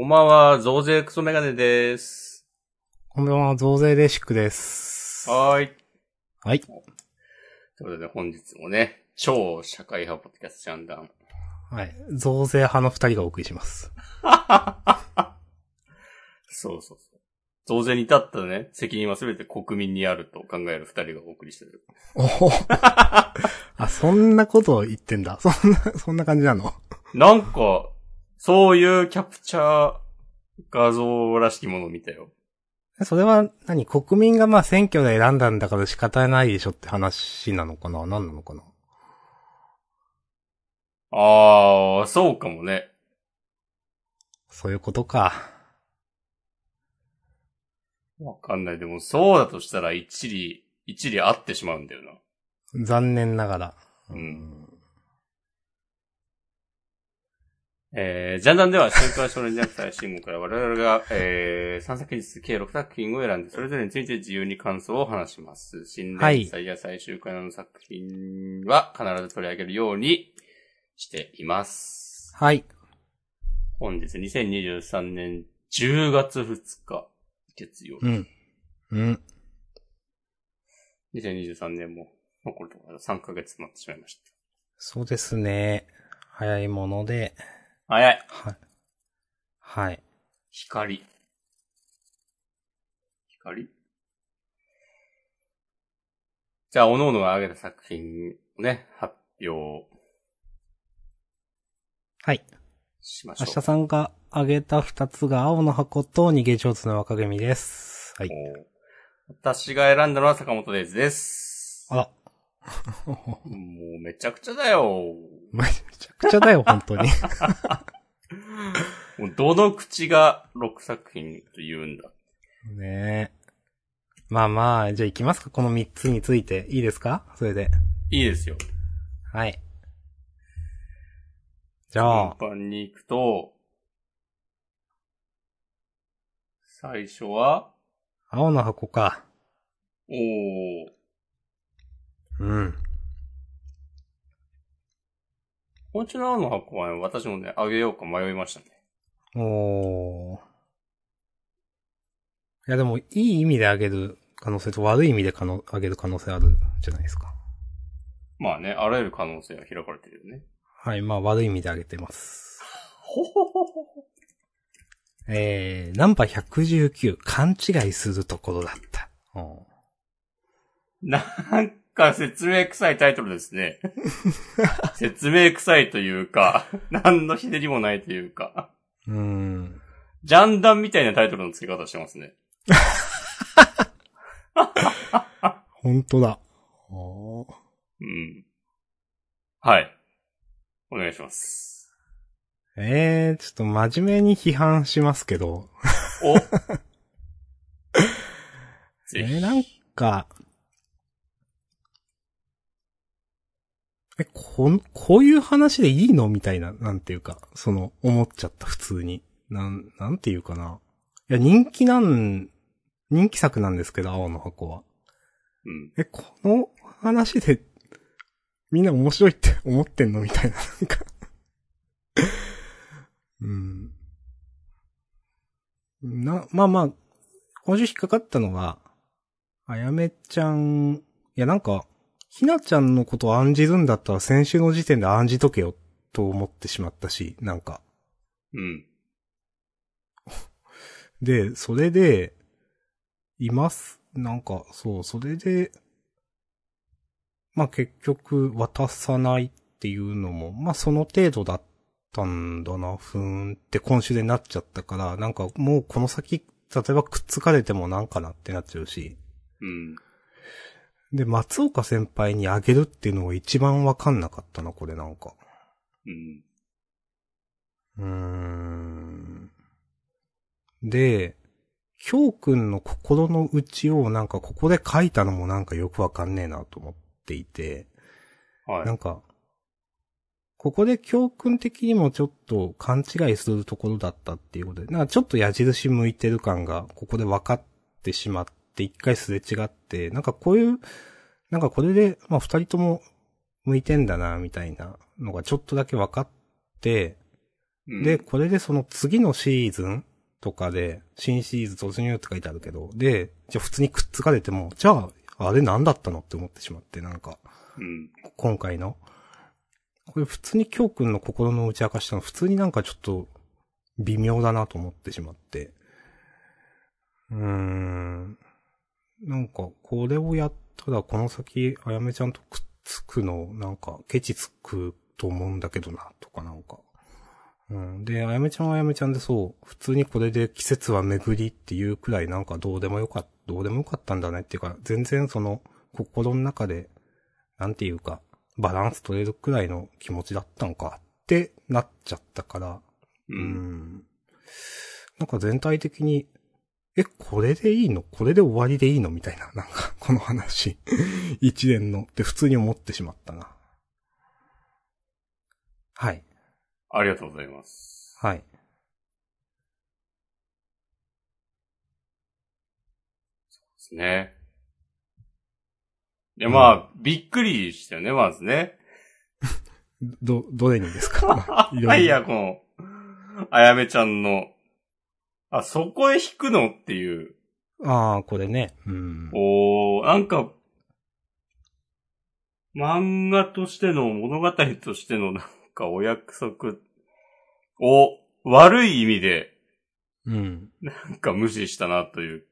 こんばんは、増税クソメガネです。こんばんは、増税レシックです。はーい。はい。ということで本日もね、超社会派ポッドキャストジャンダン。はい。増税派の二人がお送りします。そうそうそう。増税に至ったね、責任はすべて国民にあると考える二人がお送りしてる。おおあ、そんなことを言ってんだ。そんな、そんな感じなの？なんか、そういうキャプチャー画像らしきものを見たよ。それは何、国民がまあ選挙で選んだんだから仕方ないでしょって話なのかな？何なのかな？あー、そうかもね。そういうことか。わかんない。でも、そうだとしたら一理、一理合ってしまうんだよな。残念ながら。うんえー、ジャンダンでは、週刊少年ジャンプ最新号から我々が、えー、3作品計6作品を選んで、それぞれについて自由に感想を話します。新連載や最終回の作品は必ず取り上げるようにしています。はい。本日2023年10月2日、月曜日。うん。うん。2023年も残るところ3ヶ月となってしまいました。そうですね。早いもので。早いはい。はい。光。光？じゃあ、各々が挙げた作品をね、発表はい。しましょう。明日さんが挙げた二つが青の箱と逃げ上手の若組です。はい。お私が選んだのは坂本デイズです。あら。もうめちゃくちゃだよ。めちゃくちゃだよ、本当に。もうどの口が6作品と言うんだ。ねえ。まあまあ、じゃあ行きますかこの三つについて。いいですか？それで。いいですよ。はい。じゃあ、順番に行くと、最初は、青の箱か。おー、うん。こちらの箱はね、私もね、あげようか迷いましたね。おー。いやでも、いい意味であげる可能性と悪い意味でかのあげる可能性あるじゃないですか。まあね、あらゆる可能性が開かれてるよね。はい、まあ悪い意味であげてます。ほほほほほ。えー、ナンバー119、勘違いするところだった。うんなんか説明臭いタイトルですね。説明臭いというか、何のひねりもないというか、うーん。ジャンダンみたいなタイトルの付け方してますね。本当だ。うん。はい。お願いします。えー、ちょっと真面目に批判しますけど。お え。ー、なんか、え、こん、こういう話でいいの？みたいな、なんていうか、その、思っちゃった、普通に。なん、なんていうかな。いや、人気なん、人気作なんですけど、青の箱は。うん。え、この話で、みんな面白いって思ってんの？みたいな、なんか。うん。な、まあまあ、今週引っかかったのは、あやめちゃん、いやなんか、ひなちゃんのことを案じるんだったら先週の時点で案じとけよ、と思ってしまったし、なんか。うん。で、それで、います。なんか、そう、それで、まあ結局渡さないっていうのも、まあその程度だったんだな、ふーんって今週でなっちゃったから、なんかもうこの先、例えばくっつかれてもなんかなってなっちゃうし。うん。で、松岡先輩にあげるっていうのが一番わかんなかったな、これなんか。うん。うーん。で、京くんの心の内をなんかここで書いたのもなんかよくわかんねえなと思っていて、はい。なんか、ここで教訓的にもちょっと勘違いするところだったっていうことで、なんかちょっと矢印向いてる感がここで分かってしまって、一回すれ違って、なんかこういう、なんかこれで、まあ二人とも向いてんだな、みたいなのがちょっとだけ分かって、うんで、、これでその次のシーズンとかで、新シーズン突入って書いてあるけど、で、じゃあ普通にくっつかれても、じゃあ、あれ何だったのって思ってしまって、なんか、うん。今回の。これ普通に京くんの心の打ち明かしたの、普通になんかちょっと、微妙だなと思ってしまって。うーん。なんか、これをやったら、この先、あやめちゃんとくっつくの、なんか、ケチつくと思うんだけどな、とかなんか。うん。で、あやめちゃんはあやめちゃんでそう、普通にこれで季節は巡りっていうくらいなんかどうでもよかった、どうでもよかったんだねっていうか、全然その、心の中で、なんていうか、バランス取れるくらいの気持ちだったのかってなっちゃったから、う。うんん。なんか全体的に、え、これでいいの？これで終わりでいいの？みたいな、なんか、この話。一連のって普通に思ってしまったな。はい。ありがとうございます。はい。ですね。いや、まあ、びっくりしたよね、まずね。ど、どれにですか？いろいろはい、いや、この、あやめちゃんの、あ、そこへ引くのっていう、ああ、これね。うん。おー、なんか、漫画としての、物語としてのなんかお約束を悪い意味でうん。なんか無視したなという。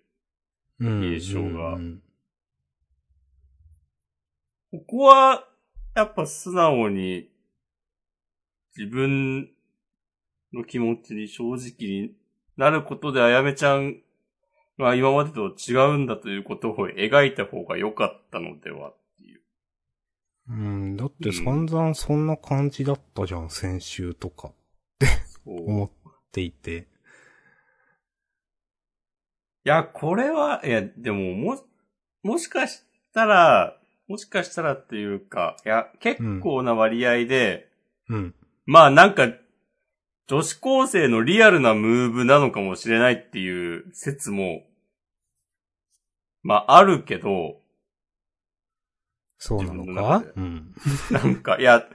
うん。印象がうんここは、やっぱ素直に自分の気持ちに正直になることであやめちゃんが今までと違うんだということを描いた方が良かったのではっていう。うん。だって散々そんな感じだったじゃん、先週とか。そう思っていて。いや、これは、いや、でも、も、もしかしたら、もしかしたらっていうか、いや、結構な割合で、うん。まあなんか、女子高生のリアルなムーブなのかもしれないっていう説も、まああるけど、そうなのか？うん。なんか、いや、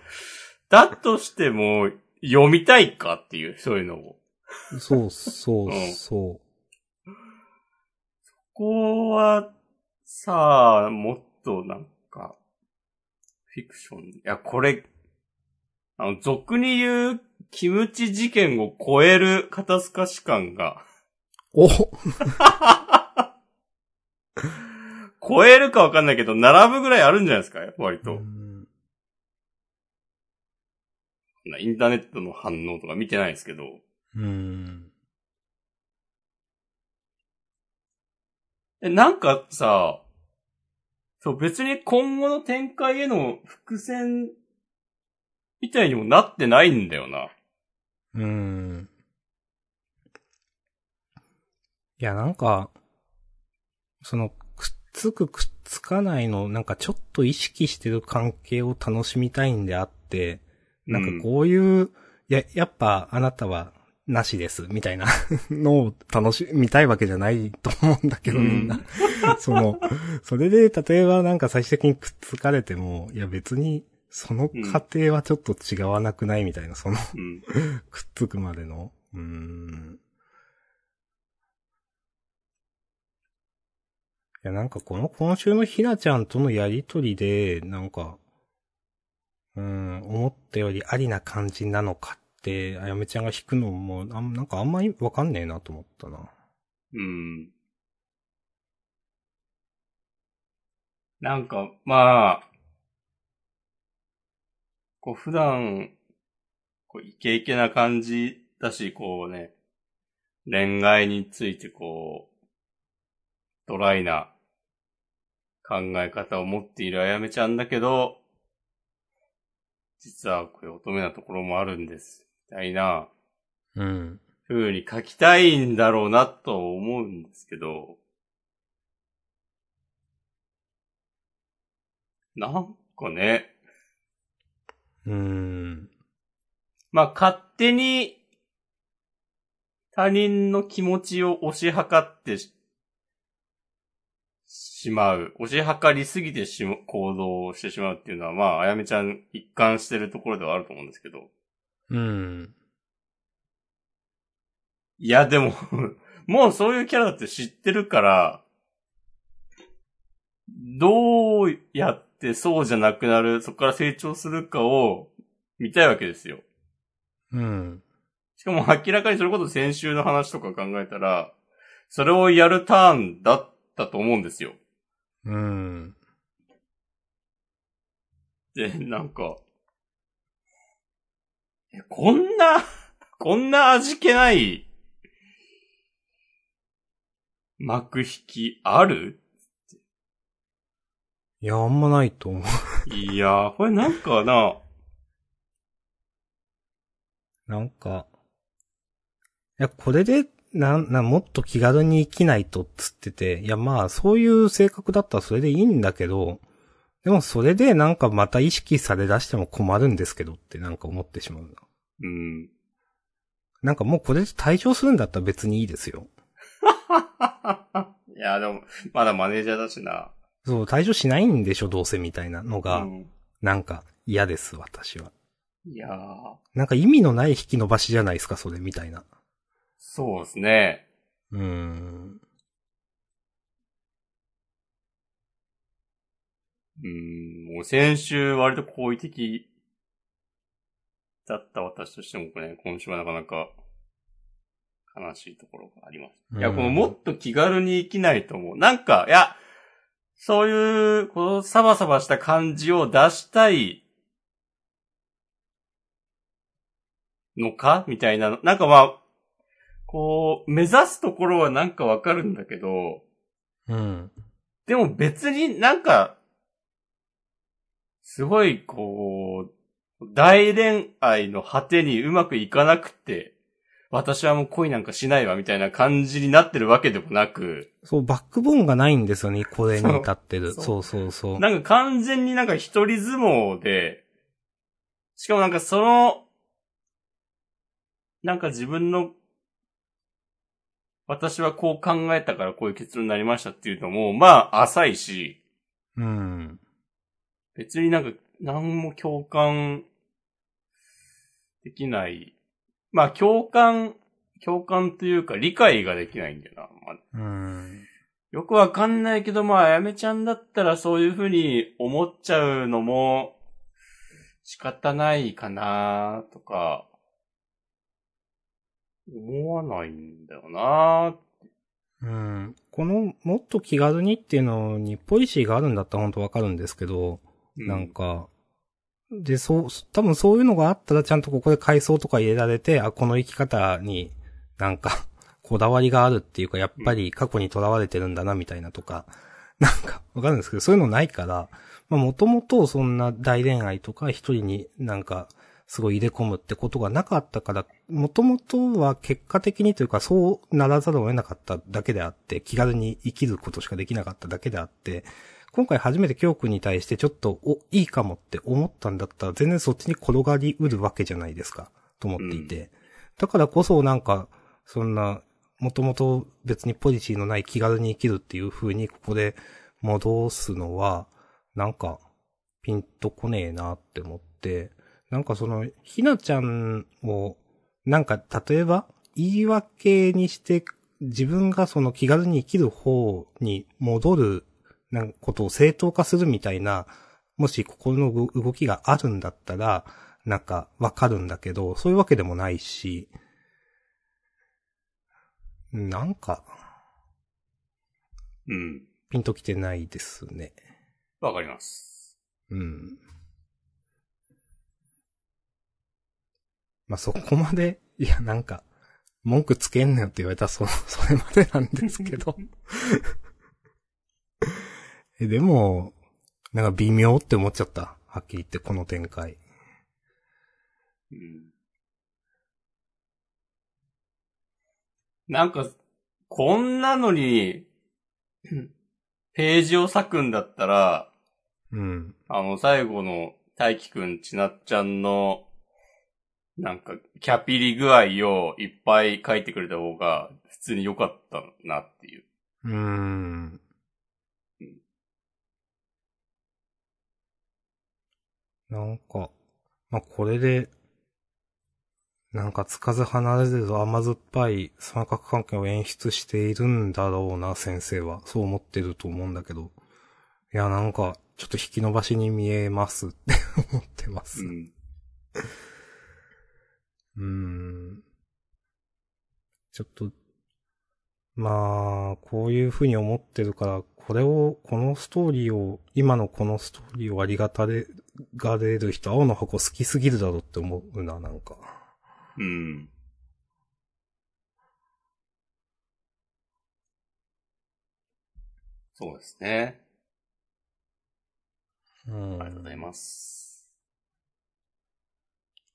だとしても、読みたいかっていう、そういうのを。そうそううんそここは、さあ、もっとなんか、フィクション。いや、これ、あの、俗に言う、キムチ事件を超える肩透かし感が、う。お超えるかわかんないけど、並ぶぐらいあるんじゃないですか割と。うんインターネットの反応とか見てないですけど。うん。え、なんかさ、そう、別に今後の展開への伏線みたいにもなってないんだよな。うん。いや、なんか、その、くっつくくっつかないの、なんかちょっと意識してる関係を楽しみたいんであって、なんかこういう、いや、やっぱあなたはなしです、みたいな のを楽しみたいわけじゃないと思うんだけど、うんみんな。その、それで、例えばなんか最終的にくっつかれても、いや別に、その過程はちょっと違わなくないみたいな、その、うん。くっつくまでの。うーん。いや、なんかこの今週のひなちゃんとのやりとりで、なんか、うーん、思ったよりありな感じなのかって、あやめちゃんが弾くのも、あんなんかあんまりわかんねえなと思ったな。うん。なんか、まあ、こう普段、こうイケイケな感じだし、こうね、恋愛についてこう、ドライな考え方を持っているあやめちゃんだけど、実はこういう乙女なところもあるんです。みたいな、うん。風に書きたいんだろうなと思うんですけど、なんかね、うーん。まあ勝手に他人の気持ちを推し量ってししまう、推し量りすぎてしま行動をしてしまうっていうのは、まあ、あやめちゃん一貫してるところではあると思うんですけど、うん。いや、でも、もうそういうキャラだって知ってるから、どうやってそうじゃなくなる、そこから成長するかを見たいわけですよ。うん。しかも明らかにそれこそ先週の話とか考えたら、それをやるターンだったと思うんですよ。うん。で、なんか、えこんな、こんな味気ない、幕引きある？いや、あんまないと思う。いやー、これなんかな、なんか、いや、これで、なん、な、もっと気軽に生きないとっつってて、いや、まあ、そういう性格だったらそれでいいんだけど、でもそれでなんかまた意識され出しても困るんですけどってなんか思ってしまうな。うん。なんかもうこれで退場するんだったら別にいいですよ。いや、でも、まだマネージャーだしな。そう、退場しないんでしょ、どうせみたいなのが、うん、なんか嫌です、私は。いやー、なんか意味のない引き伸ばしじゃないですか、それみたいな。そうですね。うーん。うん、もう先週割と好意的だった私としてもね、今週はなかなか悲しいところがあります。いや、うんこのもっと気軽に生きないと思う。なんか、いや、そういう、このサバサバした感じを出したいのかみたいなの。なんかまあ、こう、目指すところはなんかわかるんだけど、うん。でも別になんか、すごいこう、大恋愛の果てにうまくいかなくて、私はもう恋なんかしないわみたいな感じになってるわけでもなく、そう、バックボーンがないんですよね、これに至ってる。そうそうそう。なんか完全になんか一人相撲で、しかもなんかその、なんか自分の、私はこう考えたからこういう結論になりましたっていうのも、まあ浅いし、うん。別になんか何も共感できない。まあ共感、共感というか理解ができないんだよな。まあうん。よくわかんないけど、まあ、あやめちゃんだったらそういうふうに思っちゃうのも仕方ないかなとか、思わないんだよなうん。この、もっと気軽にっていうのに、ポリシーがあるんだったら本当わかるんですけど、うなんか、で、そう、多分そういうのがあったらちゃんとここで階層とか入れられて、あ、この生き方になんか、こだわりがあるっていうか、やっぱり過去に囚われてるんだな、みたいなとか、なんか、わかるんですけど、そういうのないから、まあもともとそんな大恋愛とか一人になんか、すごい入れ込むってことがなかったから、もともとは結果的にというか、そうならざるを得なかっただけであって、気軽に生きることしかできなかっただけであって、今回初めて京くんに対してちょっと、お、いいかもって思ったんだったら、全然そっちに転がりうるわけじゃないですか、と思っていて。だからこそなんか、そんな、もともと別にポリシーのない気軽に生きるっていう風にここで戻すのは、なんか、ピンとこねえなって思って、なんかその、ひなちゃんを、なんか例えば、言い訳にして、自分がその気軽に生きる方に戻る、なんかことを正当化するみたいな、もし心の動動きがあるんだったら、なんかわかるんだけど、そういうわけでもないし、なんか、うん。ピンときてないですね。わかります。うん。まあ、そこまで、いや、なんか、文句つけんなよって言われたらそ、それまでなんですけど。え、でも、なんか微妙って思っちゃった。はっきり言って、この展開。うん。なんか、こんなのに、ページを割くんだったら、うん。あの、最後の、大輝くん、ちなっちゃんの、なんか、キャピリ具合をいっぱい書いてくれた方が、普通に良かったなっていう。うーん。なんか、まあ、これで、なんかつかず離れず甘酸っぱい三角関係を演出しているんだろうな、先生は。そう思ってると思うんだけど。いや、なんか、ちょっと引き伸ばしに見えますって 思ってます。うん。うーん。ちょっと、まあ、こういう風に思ってるから、これを、このストーリーを、今のこのストーリーをありがたれ、がれる人、青の箱好きすぎるだろうって思うな、なんか。うん。そうですね。うん。ありがとうございます。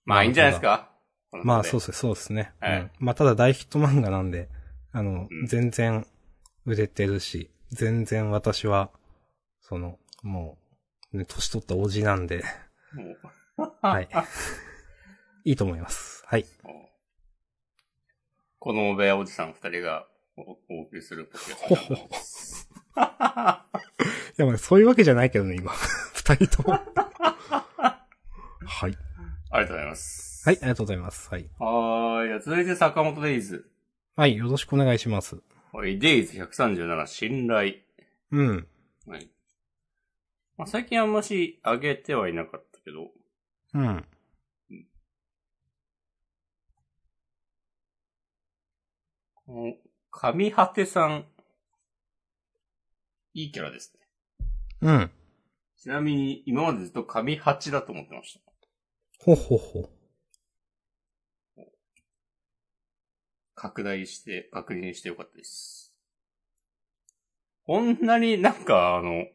まあ、いいんじゃないですか？まあ、そううですね、そうですね。はいうん。まあ、ただ大ヒット漫画なんで、あの、うん全然売れてるし、全然私は、その、もう、ね、年取ったおじなんで、はい。いいと思います。はい。この部屋おじさん二人がおお送りするポッドキャほストほいや、まあ、そういうわけじゃないけどね、今。二人とも。はい。ありがとうございます。はい、ありがとうございます。はい。はーい。続いて坂本デイズ。はい、よろしくお願いします。はい。デイズ137信頼。うん。はい。まあ、最近あんまし上げてはいなかったけど、うん。この、上果てさん、いいキャラですね。うん。ちなみに、今までずっと上八だと思ってました。ほほほ。拡大して、確認してよかったです。こんなになんかあの、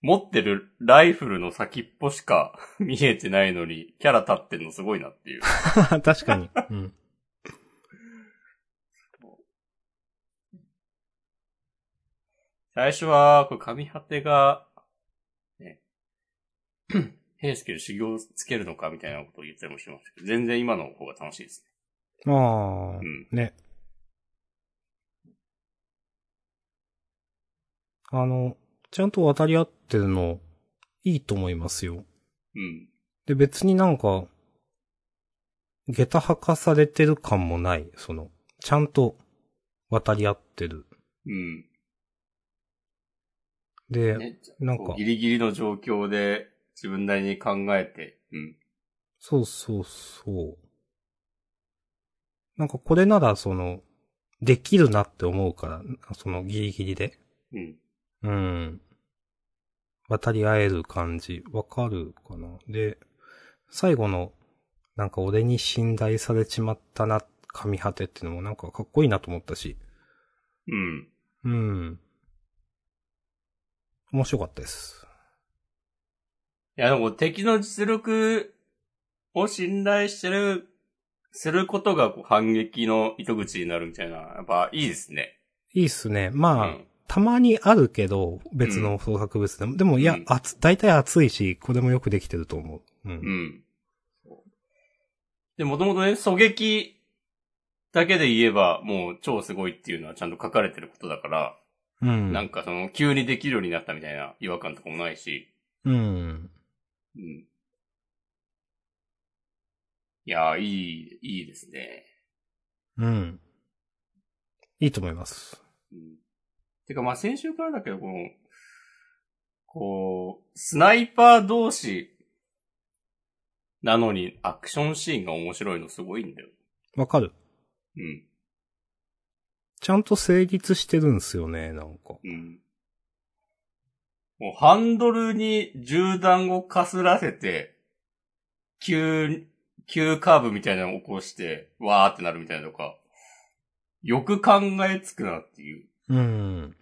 持ってるライフルの先っぽしか 見えてないのに、キャラ立ってんのすごいなっていう。確かに。うん。最初は、これ上果てが、ね、平介で修行つけるのかみたいなことを言ったりもしましたけど、全然今の方が楽しいですまあね。う、ん。ね。あの、ちゃんと渡り合ってるの、いいと思いますよ。うん。で、別になんか、下駄履かされてる感もない。その、ちゃんと渡り合ってる。うん。で、ね、なんかギリギリの状況で自分なりに考えて、うん。そうそうそう。なんかこれならその、できるなって思うから、そのギリギリで。うん。うん。渡り合える感じ、わかるかな？で、最後の、なんか俺に信頼されちまったな、神果てっていうのもなんかかっこいいなと思ったし。うん。うん。面白かったです。いや、でも敵の実力を信頼してる、することがこう反撃の糸口になるみたいな、やっぱいいですね。いいっすね。うまあ、ん。たまにあるけど、別の創作物でも。でも、いやうん、熱、大体熱いし、これもよくできてると思う。うん。うん。で、もともとね、狙撃だけで言えば、もう超すごいっていうのはちゃんと書かれてることだから、うん。なんかその、急にできるようになったみたいな違和感とかもないし、うん。うん。いやー、いい、いいですね。うん。いいと思います。うん。てか、まあ、先週からだけど、この、こう、スナイパー同士なのにアクションシーンが面白いのすごいんだよ。わかる。うん。ちゃんと成立してるんすよね、なんか。うん。もうハンドルに銃弾をかすらせて、急、急カーブみたいなのを起こして、わーってなるみたいなのとか、よく考えつくなっていう。うん。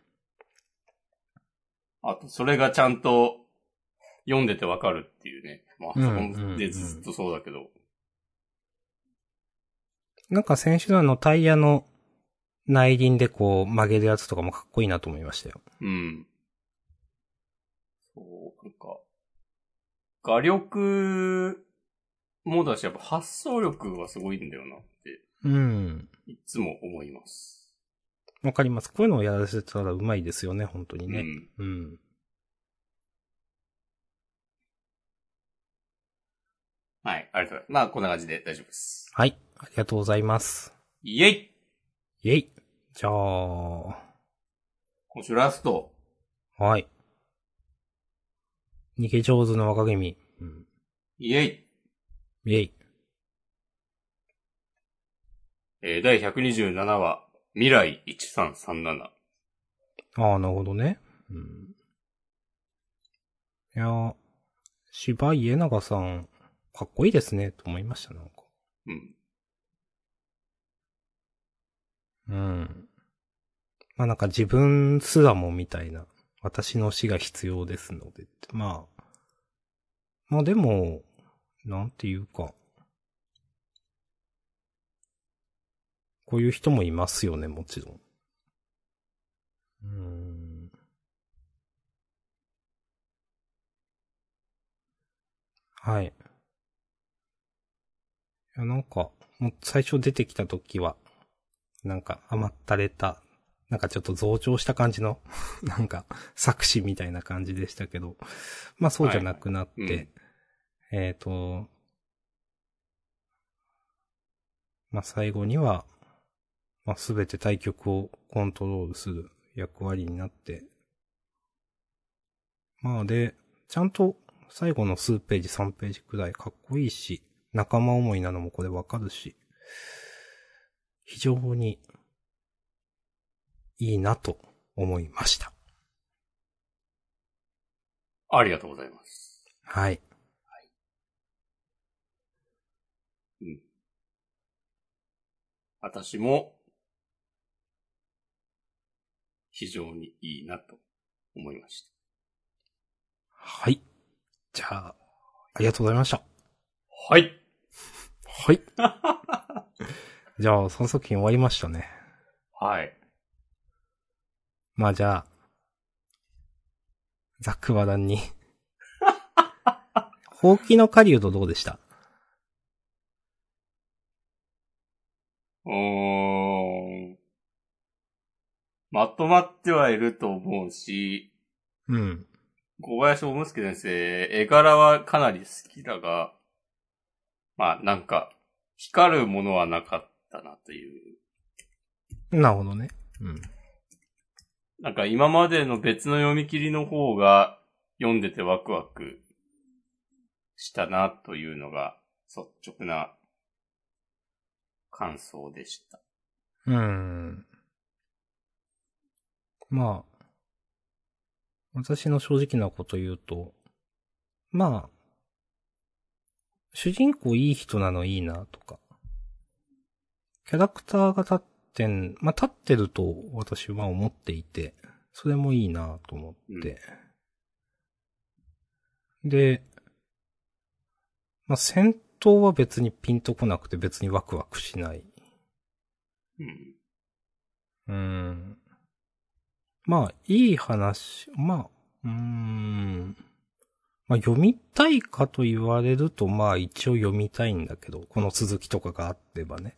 あと、それがちゃんと読んでてわかるっていうね。まあ、うんそうんこでずっとそうだけど。なんか先週のあのタイヤの内輪でこう曲げるやつとかもかっこいいなと思いましたよ。うん。そう、なんか、画力もだし、やっぱ発想力がすごいんだよなって、うん。いつも思います。わかります。こういうのをやらせたらうまいですよね、本当にね。うん。うん。はい、ありがとうございます。まあ、こんな感じで大丈夫です。はい。ありがとうございます。イェイイェイ。じゃあ、今週ラスト。はい。逃げ上手の若君。うん。イェイイェイ。えー、第127話、未来1337。ああ、なるほどね。うん。いやー、芝井家長さん、かっこいいですね、と思いました、なんか。うん。うん。まあなんか自分すらもみたいな、私の死が必要ですのでまあ、まあでも、なんていうか、こういう人もいますよね、もちろん。うーん。はい。いや、なんか、もう最初出てきた時は、なんか甘ったれた、なんかちょっと増長した感じの、なんか作詞みたいな感じでしたけど、まあそうじゃなくなって、はいはいえっ、と、まあ最後には、まあすべて対局をコントロールする役割になって、まあで、ちゃんと最後の数ページ3ページくらいかっこいいし、仲間思いなのもこれわかるし、非常にいいなと思いました。ありがとうございます。はい。うん。私も、非常にいいなと思いました。はい。じゃあ、ありがとうございました。はい。はい。じゃあ、3作品終わりましたね。はい。まあじゃあ、ザックバダンに。ほうきの狩人どうでした？うーん。まとまってはいると思うし、うん。小林大介先生、絵柄はかなり好きだが、まあなんか、光るものはなかったなという。なるほどね。うん。なんか今までの別の読み切りの方が読んでてワクワクしたなというのが率直な感想でした。うーん。まあ、私の正直なこと言うと、まあ、主人公いい人なのいいなとか、キャラクターが立ってん、まあ立ってると私は思っていて、それもいいなと思って。で、まあ戦闘は別にピンとこなくて別にワクワクしない。うん。うーん。まあ、いい話、まあ、うーん。まあ、読みたいかと言われると、まあ、一応読みたいんだけど、この続きとかがあってばね。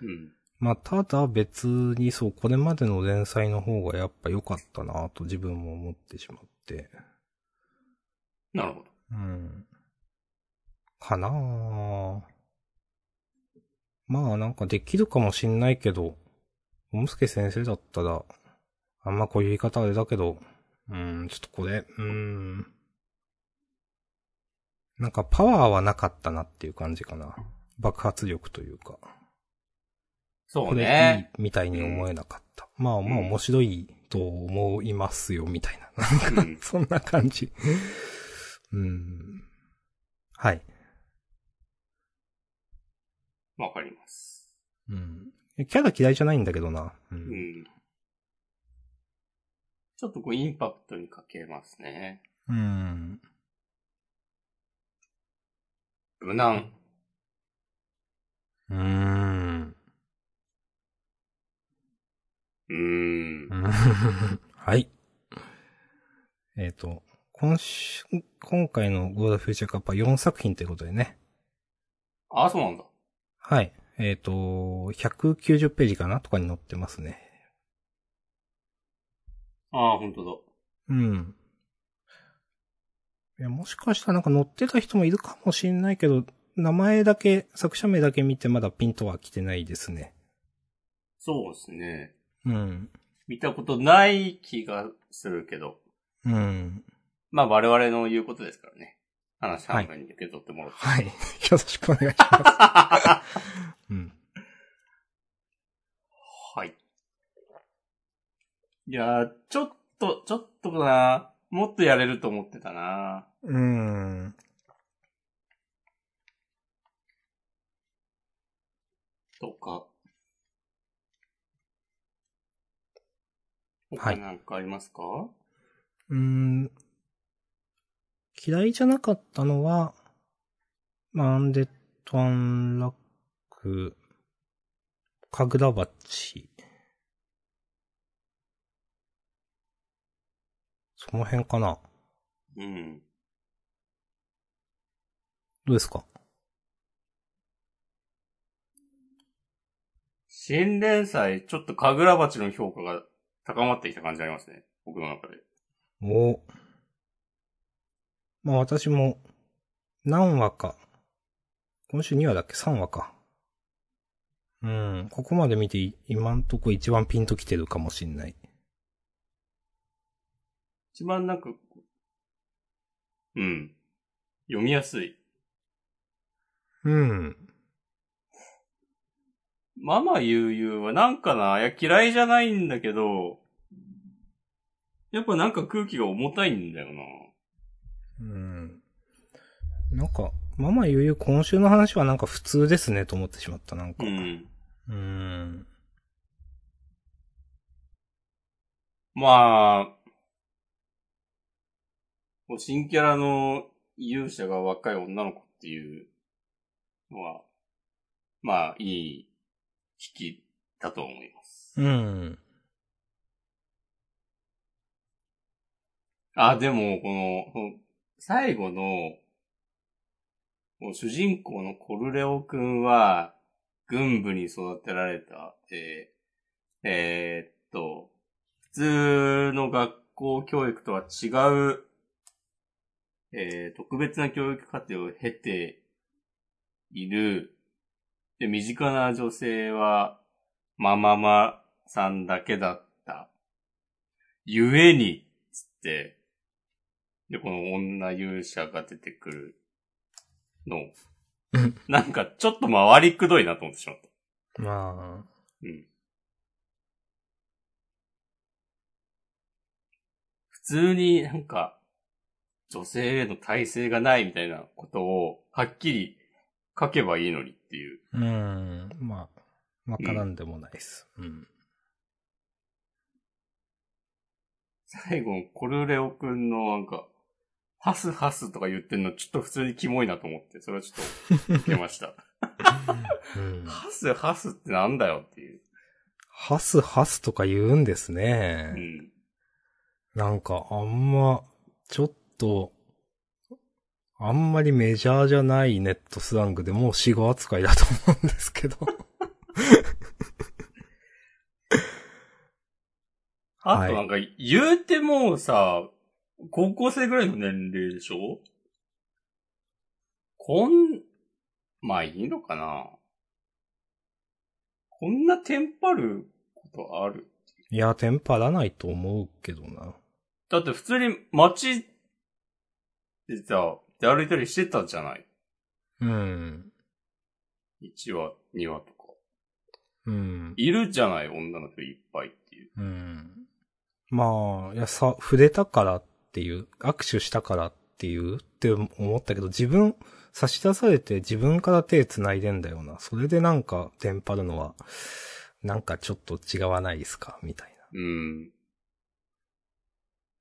うん。まあ、ただ別にそう、これまでの連載の方がやっぱ良かったなと自分も思ってしまって。なるほど。うん。かなぁ。まあなんかできるかもしんないけど、おむすけ先生だったら、あんまこういう言い方あれだけど、うーん、ちょっとこれ、うーん。なんかパワーはなかったなっていう感じかな。爆発力というか。そうこれいいね。みたいに思えなかった。まあまあうん面白いと思いますよ、みたいな。うん。そんな感じ。うん。はい。わかります。うん。キャラ嫌いじゃないんだけどな。う。うんん。ちょっとこうインパクトに欠けますね。うん。無難。うーん。うーん。はい。えっ、と、今週、今回のゴールドフューチャーカップは4作品ということでね。あ、そうなんだ。はい。えっ、と、190ページかなとかに載ってますね。ああ、本当だ。うん。いや、もしかしたらなんか乗ってた人もいるかもしんないけど、名前だけ、作者名だけ見てまだピンとは来てないですね。そうですね。うん。見たことない気がするけど。うん。まあ我々の言うことですからね。話半分に受け取ってもらって。はい。よろしくお願いします。うん。はい。いやー、ちょっと、ちょっとかな。もっとやれると思ってたな。うん。とか。はい他なんかありますか、うん。嫌いじゃなかったのは、まあアンデッド・アンラック、カグラバチ。その辺かな？うん。どうですか？新連載、ちょっと神楽鉢の評価が高まってきた感じありますね。僕の中で。おまあ私も、何話か。今週2話だっけ ?3 話か。うん。ここまで見てい今んとこ一番ピンときてるかもしんない。一番なんか、うん。読みやすい。うん。ママ悠々はなんかな、いや嫌いじゃないんだけど、やっぱなんか空気が重たいんだよな。うん。なんか、ママゆうゆう今週の話はなんか普通ですねと思ってしまった、なんか。うん。うん。まあ、こう新キャラの勇者が若い女の子っていうのは、まあ、いい引きだと思います。うん。あ、でも、この、最後の主人公のコルレオくんは、軍部に育てられた、えーえーっと、普通の学校教育とは違う、えー特別な教育課程を経ている、で、身近な女性は、マママさんだけだった。ゆえに、つって、で、この女勇者が出てくるのうん、なんかちょっと回りくどいなと思ってしまった。まあ、うん。普通になんか、女性への体制がないみたいなことを、はっきり書けばいいのにっていう。うん。まあ、わからんでもないです。うん。最後、コルレオくんのなんか、ハスハスとか言ってんのちょっと普通にキモいなと思って、それはちょっと受けました。うん、ハスハスってなんだよっていう。ハスハスとか言うんですうね。ん。なんか、あんま、ちょっと、あんまりメジャーじゃないネットスラングでもう死後扱いだと思うんですけど。あとなんか、言うてもさ、高校生ぐらいの年齢でしょ？こん、まあいいのかなこんなテンパることある？いや、テンパらないと思うけどな。だって普通に街でさ、で歩いたりしてたじゃない？うん。?1 話、2話とか。うん。いるじゃない女の人いっぱいっていう。うん。まあ、いや、さ、触れたからっていう、握手したからっていうって思ったけど、自分、差し出されて自分から手繋いでんだよな。それでなんか、テンパるのは、なんかちょっと違わないですか？みたいうん。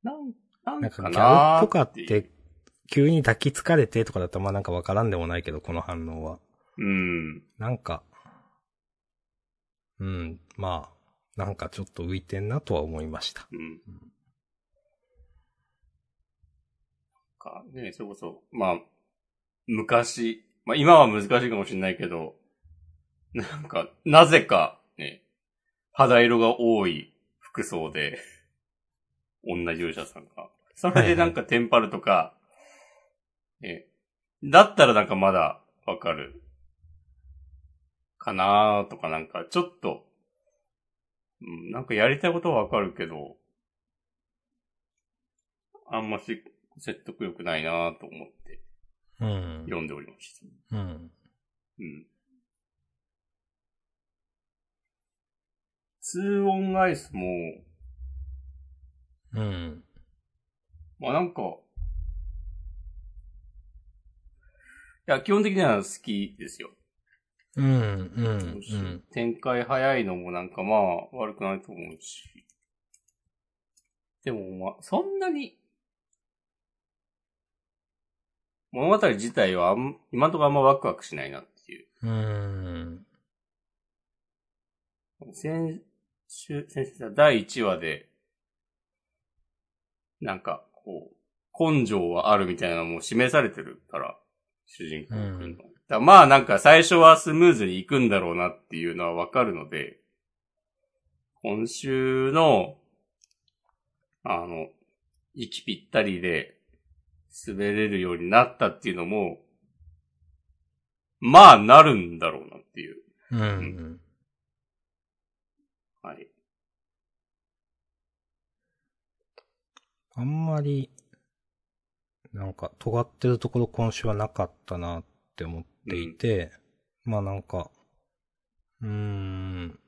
なん、なな。なんんか、ギャルとかって、急に抱きつかれてとかだったら、まあなんかわからんでもないけど、この反応は。うん。なんか、うん、まあ、なんかちょっと浮いてんなとは思いました。うん。か、ね、それこそ、まあ、昔、まあ今は難しいかもしれないけど、なんか、なぜか、ね、肌色が多い服装で、女勇者さんが。それでなんかテンパるとか、ね、だったらなんかまだわかる。かなーとかなんか、ちょっと、うん、なんかやりたいことはわかるけど、あんまし説得力ないなーと思ってうん。読んでおりました。うん。うん。ツーオンアイスも、うん。まあなんか、いや、基本的には好きですよ。うん。うん。展開早いのもなんかまあ悪くないと思うし。でもまあ、そんなに、物語自体はあん今のところあんまワクワクしないなっていう。うん。先週、先週だ第1話で、なんか、こう、根性はあるみたいなのも示されてるから、主人公くんの。うんまあなんか最初はスムーズに行くんだろうなっていうのはわかるので、今週の、あの、息ぴったりで滑れるようになったっていうのも、まあなるんだろうなっていう。うん。はい。あんまり、なんか、尖ってるところ今週はなかったなって思っていて、まあなんか、うーん、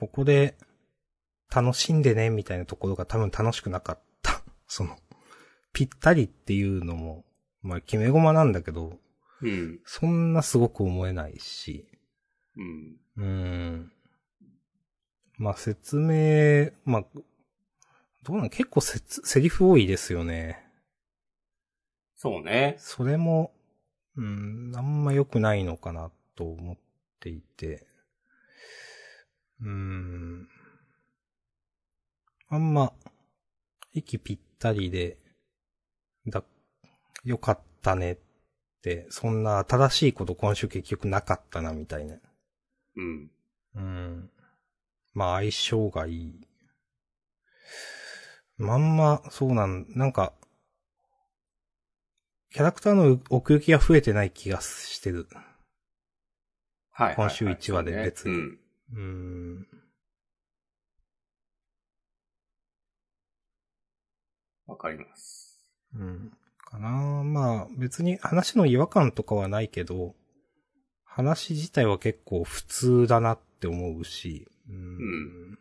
ここで、楽しんでね、みたいなところが多分楽しくなかった。その、ぴったりっていうのも、まあ決め駒なんだけど、うん。そんなすごく思えないし、うん。うーん。まあ説明、まあ、どうなの結構せつ、セリフ多いですよね。そうね。それも、うん、あんま良くないのかなと思っていて。うーん。あんま、息ぴったりで、だ、良かったねって、そんな新しいこと今週結局なかったなみたいな。うん。うん。まあ相性がいい。まんま、そうなん、なんか、キャラクターの奥行きが増えてない気がしてる。はいはいはい。今週一話で別にうん。うーん。わかります。うん。かなまあ、別に話の違和感とかはないけど、話自体は結構普通だなって思うし、うーん。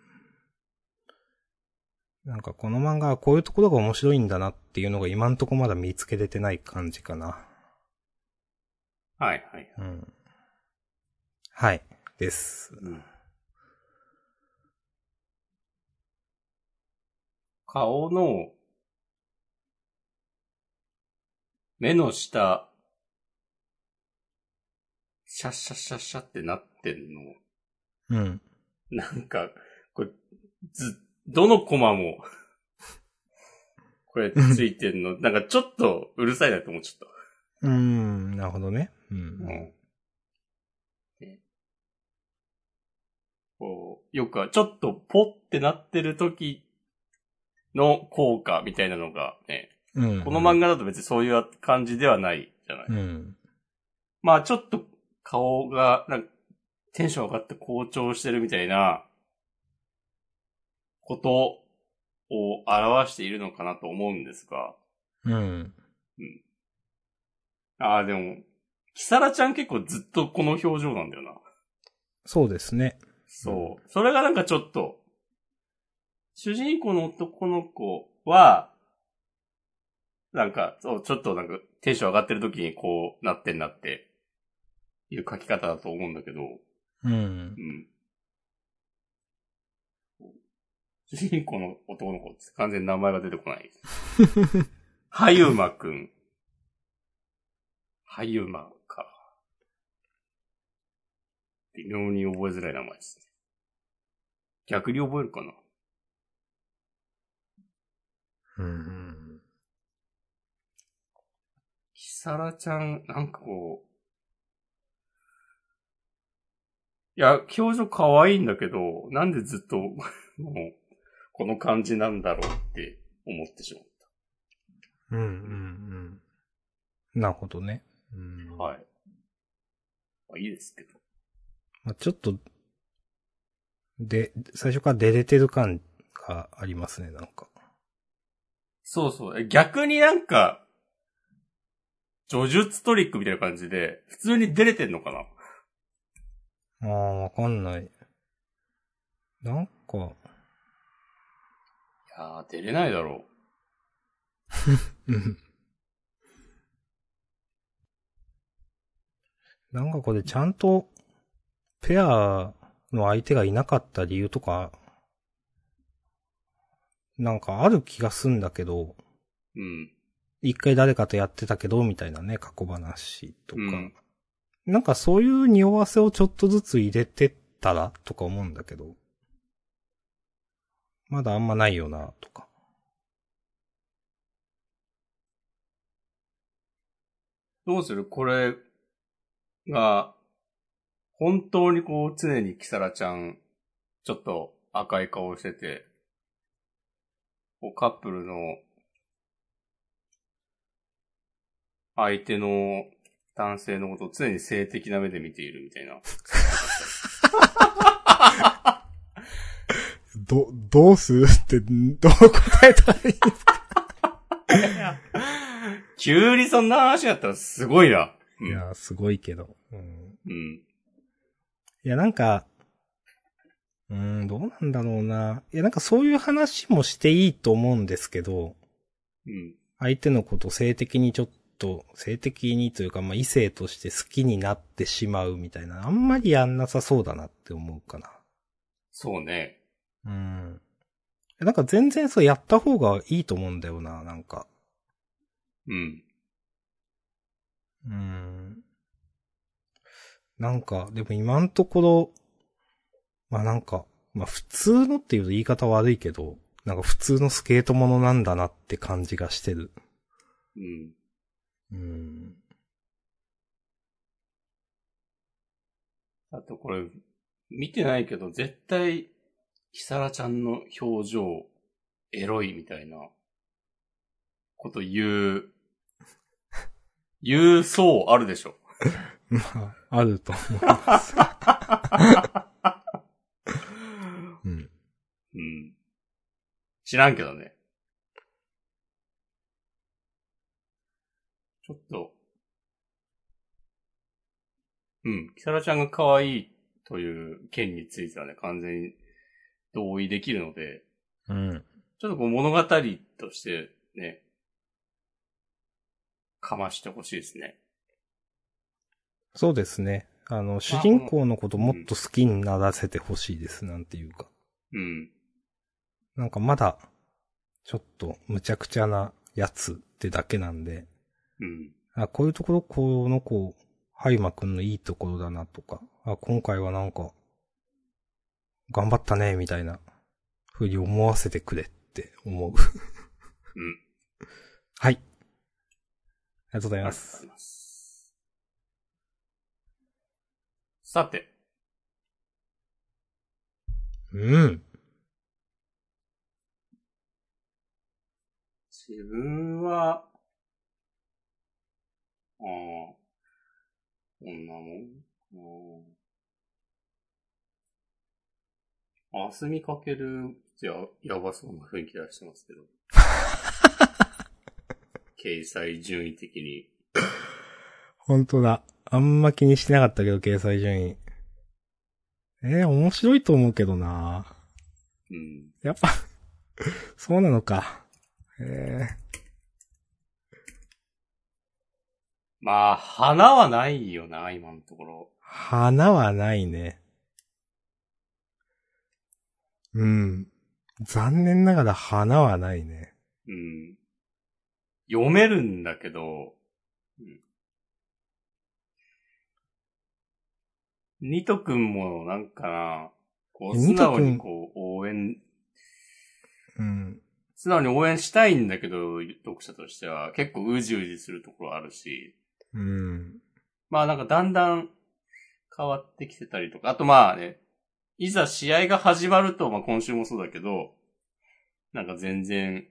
なんかこの漫画はこういうところが面白いんだなっていうのが今んとこまだ見つけれてない感じかな。はいはい。うん。はい。です。うん。顔の、目の下、シャッシャッシャッシャってなってんの。うん。なんか、これ、ず、どのコマも、これついてんの、なんかちょっとうるさいなって思っちゃっうーん、なるほどね。うんた。うん。でこう、よくは、ちょっとポってなってる時の効果みたいなのがね、うん。この漫画だと別にそういう感じではないじゃない。うん。まあちょっと顔が、なんか、テンション上がって好調してるみたいな、ことを表しているのかなと思うんですが、うん。ああ、でも、キサラちゃん結構ずっとこの表情なんだよな。そうですね。そう。それがなんかちょっと、主人公の男の子は、なんか、そう、ちょっとなんかテンション上がってる時にこうなってんなって、いう書き方だと思うんだけど、うんう。ん。主人公の男の子って完全に名前が出てこない。はゆまくん。はゆまか。微妙に覚えづらい名前ですね。逆に覚えるかなうん。キサラちゃん、なんかこう、いや、表情可愛いんだけど、なんでずっと、もう、この感じなんだろうって思ってしまっうん。うん。うん。なるほどね。うん。た。はい。まあいいですけど。まあ、ちょっと、で、最初から出れてる感がありますね、なんか。そうそう。え逆になんか、叙述トリックみたいな感じで、普通に出れてんのかな？ああ、わかんない。なんか、いやー、出れないだろうん。なんかこれちゃんと、ペアの相手がいなかった理由とか、なんかある気がすんだけど、う。うん。一回誰かとやってたけど、みたいなね、過去話とか。うんなんかそういう匂わせをちょっとずつ入れてったらとか思うんだけど。まだあんまないよな、とか。どうする？これが、本当にこう常にキサラちゃん、ちょっと赤い顔してて、こうカップルの相手の男性のことを常に性的な目で見ているみたいな。ど、どうするって、どう答えたらいい急にそんな話だったらすごいな。うんいや、すごいけど。うん。うん。いや、なんか、うーん、どうなんだろうな。いや、なんかそういう話もしていいと思うんですけど、うん。相手のことを性的にちょっと、性的にというか、まあ、異性として好きになってしまうみたいな、あんまりやんなさそうだなって思うかな。そうね。うん。なんか全然そうやった方がいいと思うんだよな、なんか。うん。うん。なんか、でも今のところ、まあなんか、まあ普通のっていうと言い方悪いけど、なんか普通のスケートものなんだなって感じがしてる。うん。うん。あとこれ、見てないけど、絶対、キサラちゃんの表情、エロいみたいな、こと言う、言うそうあるでしょ。まあ、あると思います。うん。うん。知らんけどね。ちょっと、うん。キサラちゃんが可愛いという件についてはね、完全に同意できるので、うん。ちょっとこう物語としてね、かましてほしいですね。そうですね。あの、主人公のこともっと好きにならせてほしいです、なんていうか。うん。なんかまだ、ちょっと無茶苦茶なやつってだけなんで、うん。あ、こういうところ、この子、ハイマくんのいいところだなとか、あ、今回はなんか、頑張ったね、みたいな、ふうに思わせてくれって思う。うん。はい。ありがとうございますい。ます。さて、うん。自分は、ああ、こんなもん？あすみかける、じゃ、やばそうな雰囲気出してますけど。掲載順位的に。本当だ。あんま気にしてなかったけど、掲載順位。えー、面白いと思うけどなうん。やっぱ、そうなのか。えまあ、花はないよな、今のところ。ー、花はないね。うん。残念ながら花はないね。うん。読めるんだけど、うん。ニト君もなんかな、こう素直にこう応援、うん。素直に応援したいんだけど、読者としては結構うじうじするところあるし、うん。まあなんかだんだん変わってきてたりとか、あとまあね、いざ試合が始まると、まあ今週もそうだけど、なんか全然、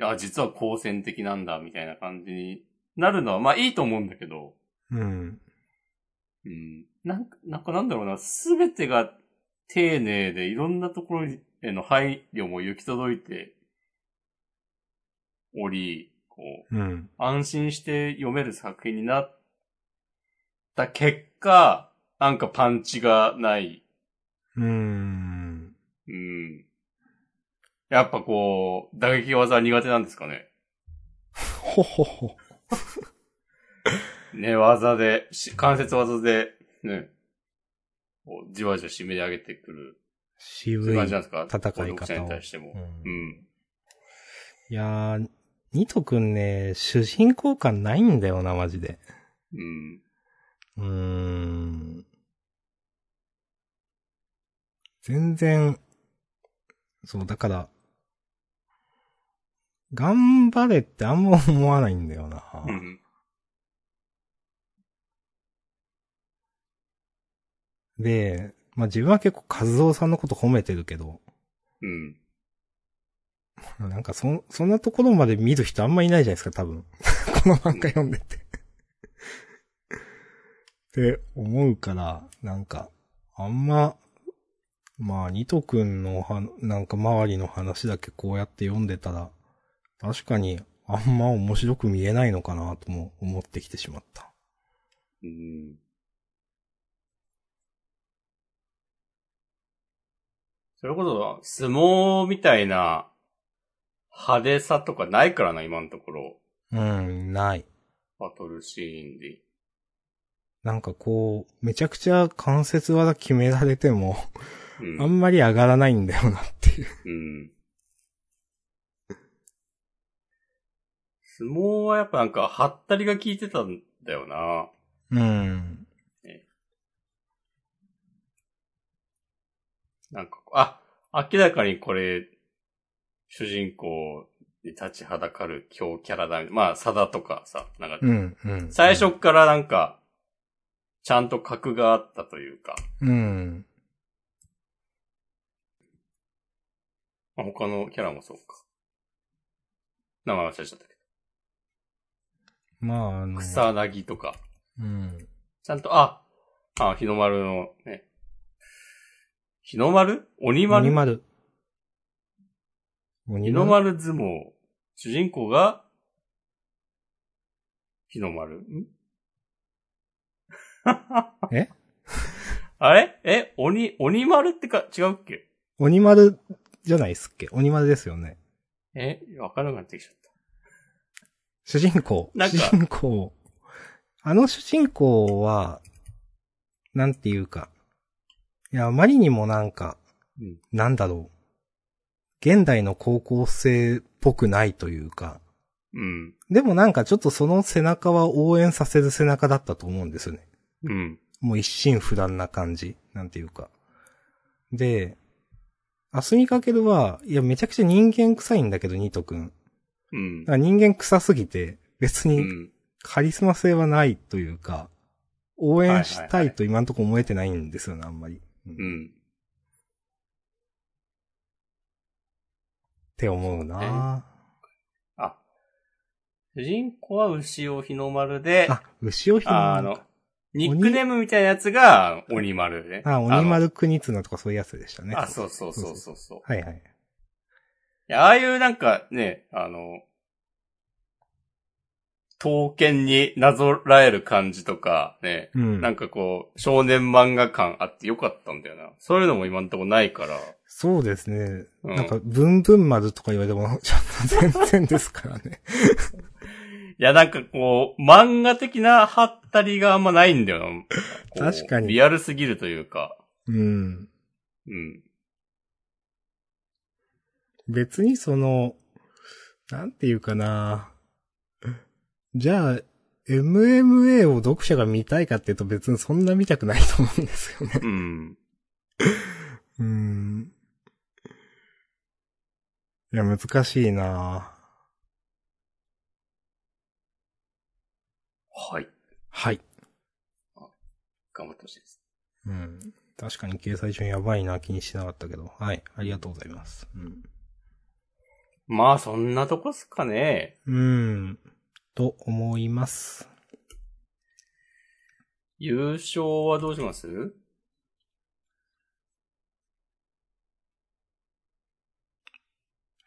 いや、実は好戦的なんだ、みたいな感じになるのは、まあいいと思うんだけど、うん。ううん。なんか、なんかなんだろうな、すべてが丁寧でいろんなところへの配慮も行き届いており、こう、うん。安心して読める作品になった結果、なんかパンチがない。うーん。うん。やっぱこう、打撃技苦手なんですかね？ほほほ。寝技で、し関節技で、ね、こうじわじわ締め上げてくる。渋い戦い方を。に対しても。うんうん。いやー、ニトくんね、主人公感ないんだよな、マジで。うん。うーん。全然、そう、だから、頑張れってあんま思わないんだよな。うん。で、まあ自分は結構和夫さんのこと褒めてるけど、うん。なんかそ、そんなところまで見る人あんまいないじゃないですか、多分。この漫画読んでて。って思うから、なんか、あんま、まあ、ニト君のは、なんか周りの話だけこうやって読んでたら、確かにあんま面白く見えないのかなとも思ってきてしまった。うん。それこそ、相撲みたいな派手さとかないからな、今のところ。うん、ない。バトルシーンで。なんかこう、めちゃくちゃ関節技決められても、うん。あんまり上がらないんだよなっていう。うん。相撲はやっぱなんか、はったりが効いてたんだよな。うん。なんか、あ、明らかにこれ、主人公に立ちはだかる強キャラだ。まあ、サダとかさ、なんか、うん、うん。最初っからなんか、ちゃんと格があったというか、うん。まあ、他のキャラもそうか。名前忘れちゃったけまあ、あのど。、草薙とか、うん。ちゃんと、あ、あ、日の丸のね、日の丸？鬼丸？鬼丸。鬼日の丸相撲。主人公が、日の丸？ん？え？あれ？え？鬼、鬼丸ってか、違うっけ？鬼丸じゃないっすっけ？鬼丸ですよね。え？わからなくなってきちゃった。主人公。主人公。あの主人公は、なんていうか。いや、あまりにもなんか、うん。なんだろう。現代の高校生っぽくないというか。うん。でもなんかちょっとその背中は応援させる背中だったと思うんですよね。うん。もう一心不乱な感じ。なんていうか。で、アスミカケルは、いや、めちゃくちゃ人間臭いんだけど、ニートくん。うん人間臭すぎて、別にうん。カリスマ性はないというか、応援したいと今んとこ思えてないんですよね、あんまり。うんっうん。て思うなあ。主人公は牛尾日の丸で、あ、牛尾ひああの、ニックネームみたいなやつが鬼丸で。あ、鬼丸国綱とかそういうやつでしたね。あ、そうそうそうそうそう。はいはい。いや、ああいうなんかね、あの、刀剣になぞらえる感じとか、ね、うん。なんかこう、少年漫画感あってよかったんだよな。そういうのも今んとこないから。そうですね。うんなんか、ブンブン丸とか言われても、ちょっと全然ですからね。いや、なんかこう、漫画的なハったりがあんまないんだよな。確かにリアルすぎるというか。うん。うん。別にその、なんていうかな。じゃあ、MMA を読者が見たいかっていうと別にそんな見たくないと思うんですよね。うん。うん。いや、難しいなはい。はい。頑張ってほしいです。うん。確かに掲載順やばいな気にしなかったけど。はい。ありがとうございます。うん。まあ、そんなとこっすかね。うん。と思います。優勝はどうします？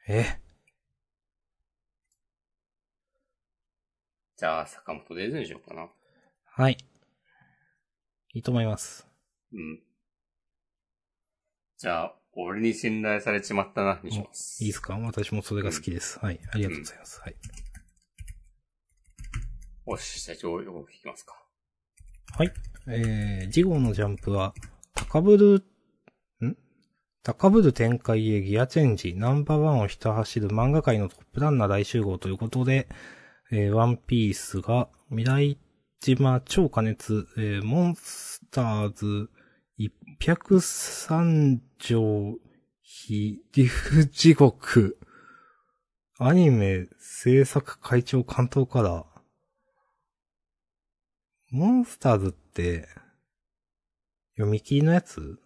え？じゃあ、坂本デイズにしようかな。はい。いいと思います。うん。じゃあ、俺に信頼されちまったな、にします。いいですか？私もそれが好きです。はい。ありがとうございます。はい。よし、じゃあ、上位を聞きますか。はい。えー、次号のジャンプは、高ぶる、ん？高ぶる展開へギアチェンジ、ナンバーワンをひた走る漫画界のトップランナー大集合ということで、えー、ワンピースが未来島超過熱、えー、モンスターズ103条非リフ地獄、アニメ制作会長関東から、モンスターズって、読み切りのやつ？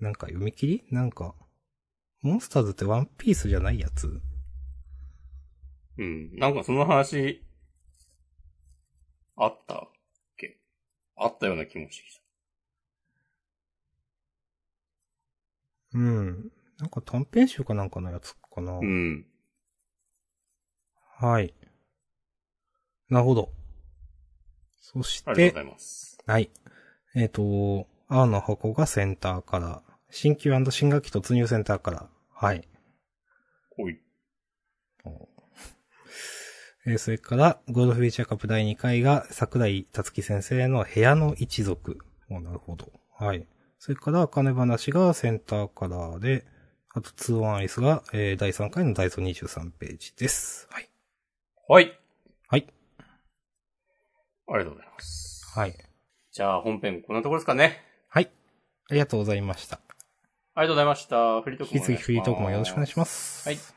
なんか読み切り？なんか、モンスターズってワンピースじゃないやつ？うん。なんかその話、あったっけ？あったような気もしてきた。うん。なんか短編集かなんかのやつかな、うん。はい。なるほど。そしてありがとうご、ざいます。はい。えっ、と、青の箱がセンターから、新旧新学期突入センターから、はい。おい。えーそれから、ゴールドフィーチャーカップ第2回が、桜井達樹先生の部屋の一族。おなるほど。はい。それから、金話がセンターカラーで、あと、ツーワンアイスが、えー第3回のダイソー23ページです。はい。はい。はい。ありがとうございます。はい。じゃあ、本編こんなところですかね。はい。ありがとうございました。ありがとうございました。フリートーク引きもお願いします。続きフリートークもよろしくお願いします。はい。